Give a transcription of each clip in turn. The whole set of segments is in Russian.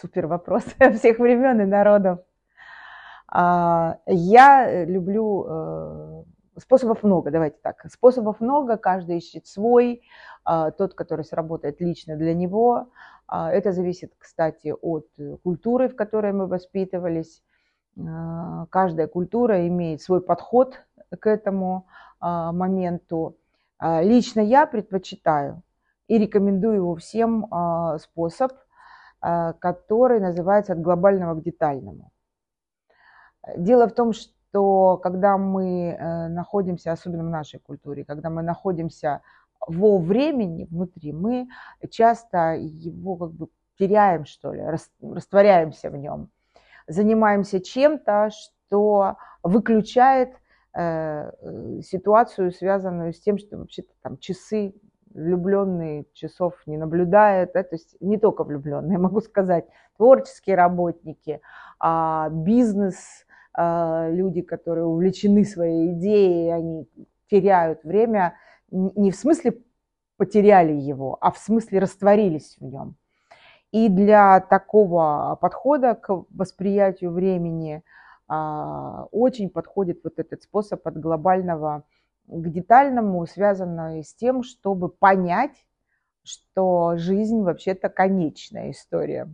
Супер вопрос всех времен и народов. А, я люблю э, способов много, давайте так. Способов много, каждый ищет свой, а, тот, который сработает лично для него. А, это зависит, кстати, от культуры, в которой мы воспитывались. Каждая культура имеет свой подход к этому моменту. Лично я предпочитаю и рекомендую его всем способ, который называется от глобального к детальному. Дело в том, что когда мы э, находимся, особенно в нашей культуре, когда мы находимся во времени внутри, мы часто его как бы теряем, что ли, растворяемся в нем, занимаемся чем-то, что выключает э, ситуацию, связанную с тем, что вообще-то там часы влюбленные часов не наблюдают, да, то есть не только влюбленные, могу сказать, творческие работники, а бизнес, а, люди, которые увлечены своей идеей, они теряют время, не в смысле потеряли его, а в смысле растворились в нем. И для такого подхода к восприятию времени а, очень подходит вот этот способ от глобального к детальному, связанный с тем, чтобы понять, что жизнь вообще-то конечная история.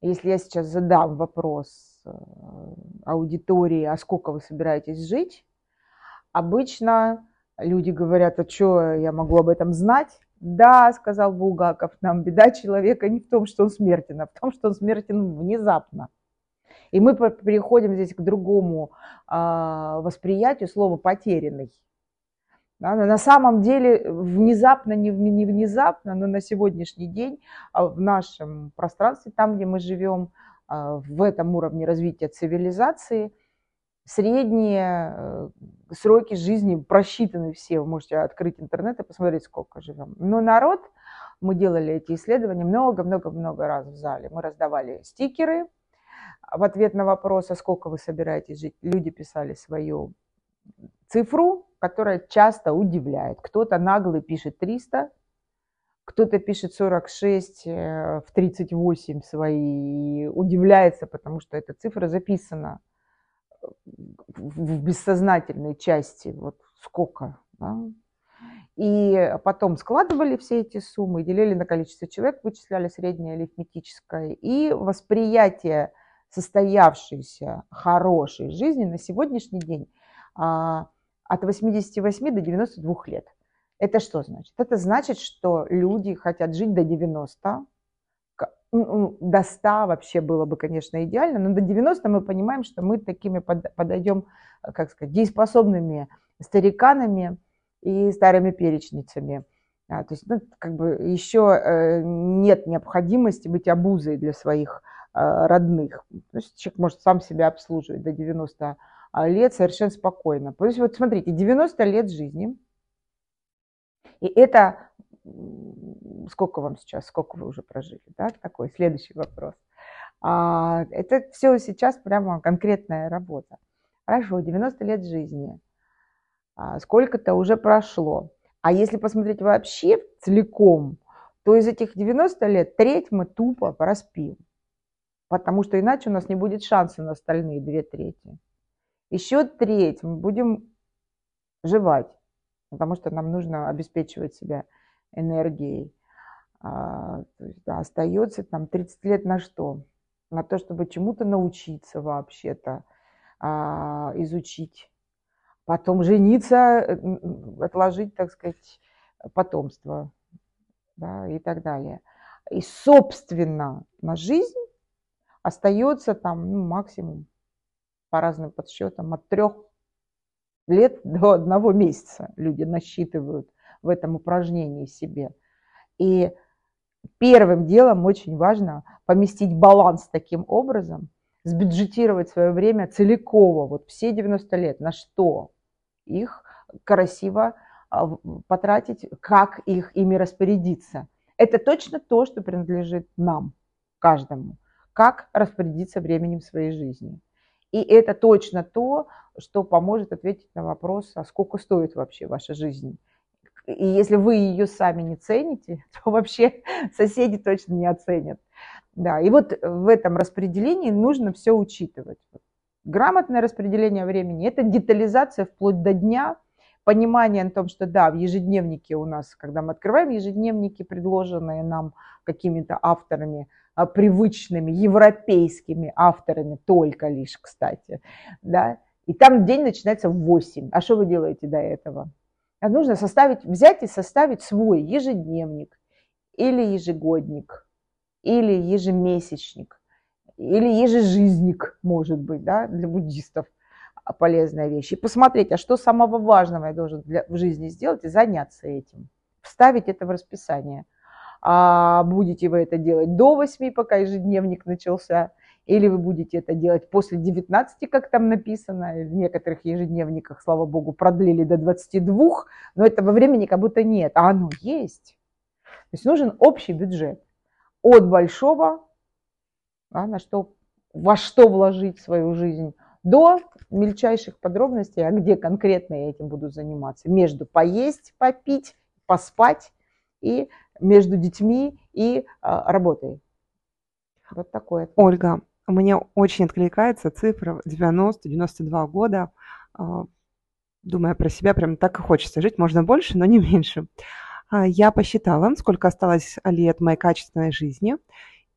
Если я сейчас задам вопрос, Э, аудитории, а сколько вы собираетесь жить, обычно люди говорят, а что я могу об этом знать? Да, сказал Булгаков, нам беда человека не в том, что он смертен, а в том, что он смертен внезапно. И мы переходим здесь к другому э, восприятию слова потерянный. Да, на самом деле внезапно, не, не внезапно, но на сегодняшний день а в нашем пространстве, там, где мы живем, а, в этом уровне развития цивилизации. Средние э, сроки жизни просчитаны все. Вы можете открыть интернет и посмотреть, сколько живем. Но народ, мы делали эти исследования много-много-много раз в зале. Мы раздавали стикеры в ответ на вопрос, а сколько вы собираетесь жить. Люди писали свою цифру, которая часто удивляет. Кто-то наглый пишет 300, кто-то пишет 46 э, в 38 свои удивляется, потому что эта цифра записана э, в бессознательной части, вот сколько. Да? И потом складывали все эти суммы, делили на количество человек, вычисляли среднее арифметическое. И восприятие состоявшейся хорошей жизни на сегодняшний день а, от 88 до 92 лет. Это что значит? Это значит, что люди хотят жить до 90, ну, до 100 вообще было бы, конечно, идеально, но до 90 мы понимаем, что мы такими подойдем, как сказать, дееспособными стариканами и старыми перечницами. А, то есть, ну, как бы еще э, нет необходимости быть обузой для своих родных. То есть человек может сам себя обслуживать до 90 лет совершенно спокойно. То есть вот смотрите, 90 лет жизни – и это сколько вам сейчас, сколько вы уже прожили, да, такой следующий вопрос. А, это все сейчас прямо конкретная работа. Хорошо, 90 лет жизни, а, сколько-то уже прошло. А если посмотреть вообще целиком, то из этих 90 лет треть мы тупо проспим. Потому что иначе у нас не будет шанса на остальные две трети. Еще треть мы будем жевать потому что нам нужно обеспечивать себя энергией. А, то есть, да, остается там 30 лет на что? На то, чтобы чему-то научиться вообще-то, а, изучить. Потом жениться, отложить, так сказать, потомство да, и так далее. И, собственно, на жизнь остается там ну, максимум по разным подсчетам от трех лет до одного месяца люди насчитывают в этом упражнении себе. И первым делом очень важно поместить баланс таким образом, сбюджетировать свое время целиково, вот все 90 лет, на что их красиво а, потратить, как их ими распорядиться. Это точно то, что принадлежит нам, каждому. Как распорядиться временем своей жизни. И это точно то, что поможет ответить на вопрос, а сколько стоит вообще ваша жизнь. И если вы ее сами не цените, то вообще соседи точно не оценят. Да, и вот в этом распределении нужно все учитывать. Грамотное распределение времени – это детализация вплоть до дня, понимание о том, что да, в ежедневнике у нас, когда мы открываем ежедневники, предложенные нам какими-то авторами, привычными европейскими авторами, только лишь, кстати, да, и там день начинается в 8. А что вы делаете до этого? А нужно составить, взять и составить свой ежедневник или ежегодник, или ежемесячник, или ежежизник, может быть, да, для буддистов полезная вещь. И посмотреть, а что самого важного я должен для, в жизни сделать и заняться этим. Вставить это в расписание. А будете вы это делать до 8, пока ежедневник начался, или вы будете это делать после 19, как там написано, в некоторых ежедневниках, слава богу, продлили до 22, но этого времени как будто нет, а оно есть. То есть нужен общий бюджет от большого, а, на что, во что вложить свою жизнь, до мельчайших подробностей, а где конкретно я этим буду заниматься. Между поесть, попить, поспать и между детьми и а, работой. Вот такое. Ольга, меня очень откликается цифра 90-92 года. А, думая про себя, прям так и хочется жить. Можно больше, но не меньше. А, я посчитала, сколько осталось лет моей качественной жизни.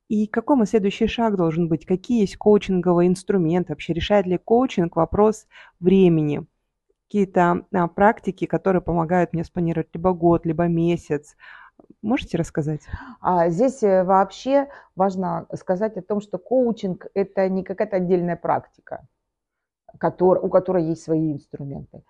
И какой мой следующий шаг должен быть? Какие есть коучинговые инструменты? Вообще решает ли коучинг вопрос времени? Какие-то а, практики, которые помогают мне спланировать либо год, либо месяц. Можете рассказать? А здесь э, вообще важно сказать о том, что коучинг – это не какая-то отдельная практика, который, у которой есть свои инструменты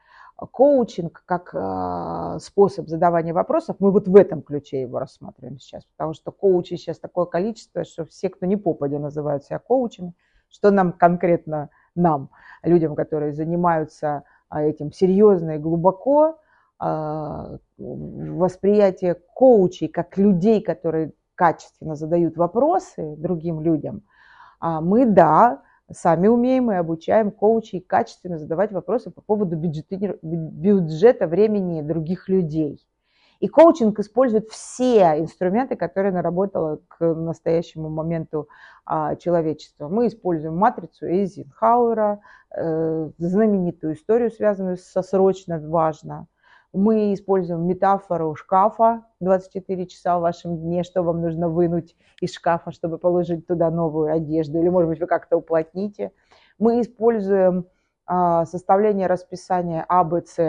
коучинг как э, способ задавания вопросов, мы вот в этом ключе его рассматриваем сейчас, потому что коучей сейчас такое количество, что все, кто не попадя, называют себя коучами, что нам конкретно, нам, людям, которые занимаются этим серьезно и глубоко, э, восприятие коучей как людей, которые качественно задают вопросы другим людям, а мы, да, сами умеем и обучаем коучей качественно задавать вопросы по поводу бюджета, бюджета времени других людей. И коучинг использует все инструменты, которые наработало к настоящему моменту а, человечество. Мы используем матрицу Эйзенхауэра, э, знаменитую историю, связанную со срочно важно – мы используем метафору шкафа 24 часа в вашем дне, что вам нужно вынуть из шкафа, чтобы положить туда новую одежду, или, может быть, вы как-то уплотните. Мы используем а, составление расписания АБЦ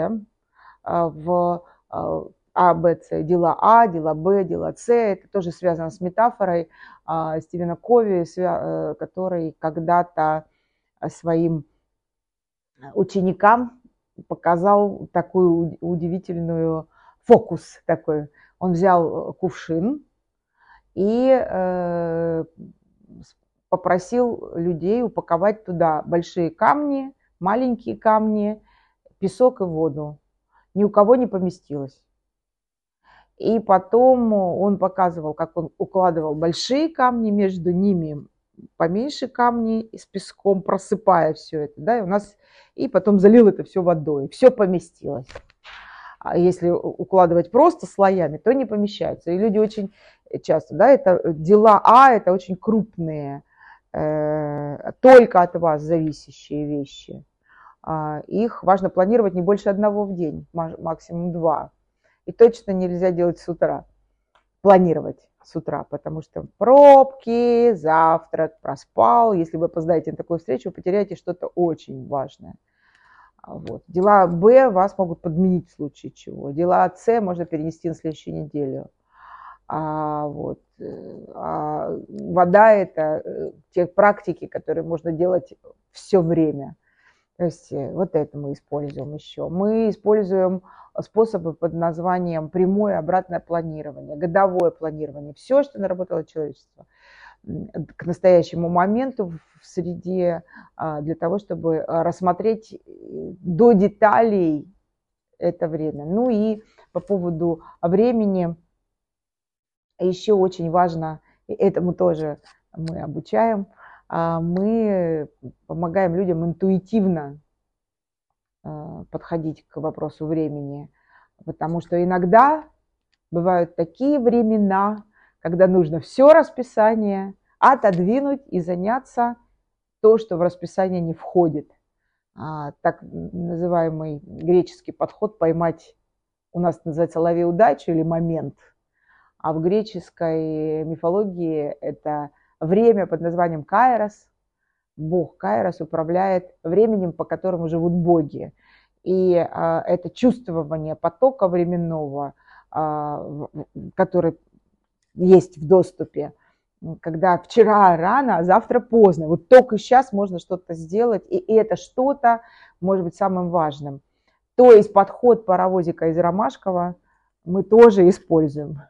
а, в а, АБЦ, дела А, дела Б, дела С. Это тоже связано с метафорой Стивена Кови, э, который когда-то своим ученикам показал такую удивительную фокус такой. Он взял э, кувшин и э, попросил людей упаковать туда большие камни, маленькие камни, песок и воду. Ни у кого не поместилось. И потом он показывал, как он укладывал большие камни, между ними поменьше камни с песком, просыпая все это. Да? И у нас и потом залил это все водой. Все поместилось. А если укладывать просто слоями, то не помещается. И люди очень часто, да, это дела А, это очень крупные, э, только от вас зависящие вещи. А, их важно планировать не больше одного в день, максимум два. И точно нельзя делать с утра. Планировать с утра, потому что пробки, завтрак, проспал. Если вы опоздаете на такую встречу, вы потеряете что-то очень важное. Вот. Дела Б вас могут подменить в случае чего. Дела С можно перенести на следующую неделю. А, вот, э, а вода – это э, те практики, которые можно делать все время. То есть э, вот это мы используем еще. Мы используем способы под названием прямое обратное планирование, годовое планирование. Все, что наработало человечество – к настоящему моменту в среде а, для того, чтобы а, рассмотреть э, до деталей это время. Ну и по поводу времени еще очень важно, и этому тоже мы обучаем, мы помогаем людям интуитивно подходить к вопросу времени, потому что иногда бывают такие времена, когда нужно все расписание, отодвинуть и заняться то, что в расписание не входит. А, так называемый греческий подход поймать, у нас называется лови удачу или момент, а в греческой мифологии это время под названием Кайрос. Бог Кайрос управляет временем, по которому живут боги. И а, это чувствование потока временного, а, который есть в доступе, когда вчера рано, а завтра поздно. Вот только сейчас можно что-то сделать, и это что-то может быть самым важным. То есть подход паровозика из Ромашкова мы тоже используем.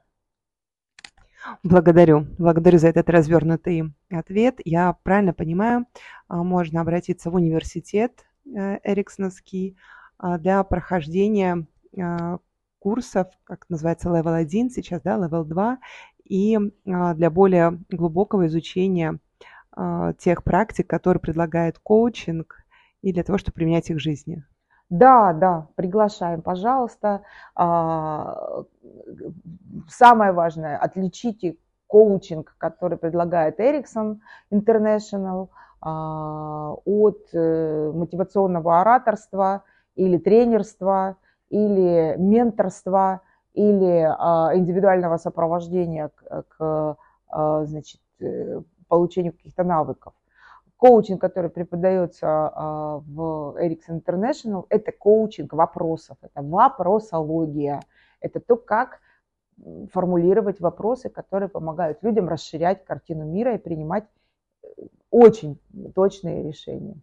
Благодарю. Благодарю за этот развернутый ответ. Я правильно понимаю, а, можно обратиться в университет э, Эриксоновский а, для прохождения а, курсов, как называется, level 1 сейчас, да, level 2, и для более глубокого изучения тех практик, которые предлагает коучинг, и для того, чтобы применять их в жизни. Да, да, приглашаем, пожалуйста. А, самое важное, отличите коучинг, который предлагает Ericsson International, а, от э, мотивационного ораторства или тренерства, или менторства, или а, индивидуального сопровождения к, значит, э, получению каких-то навыков коучинг, который преподается а, в Ericsson International, это коучинг вопросов, это вопросология, это то, как формулировать вопросы, которые помогают людям расширять картину мира и принимать э, очень точные решения.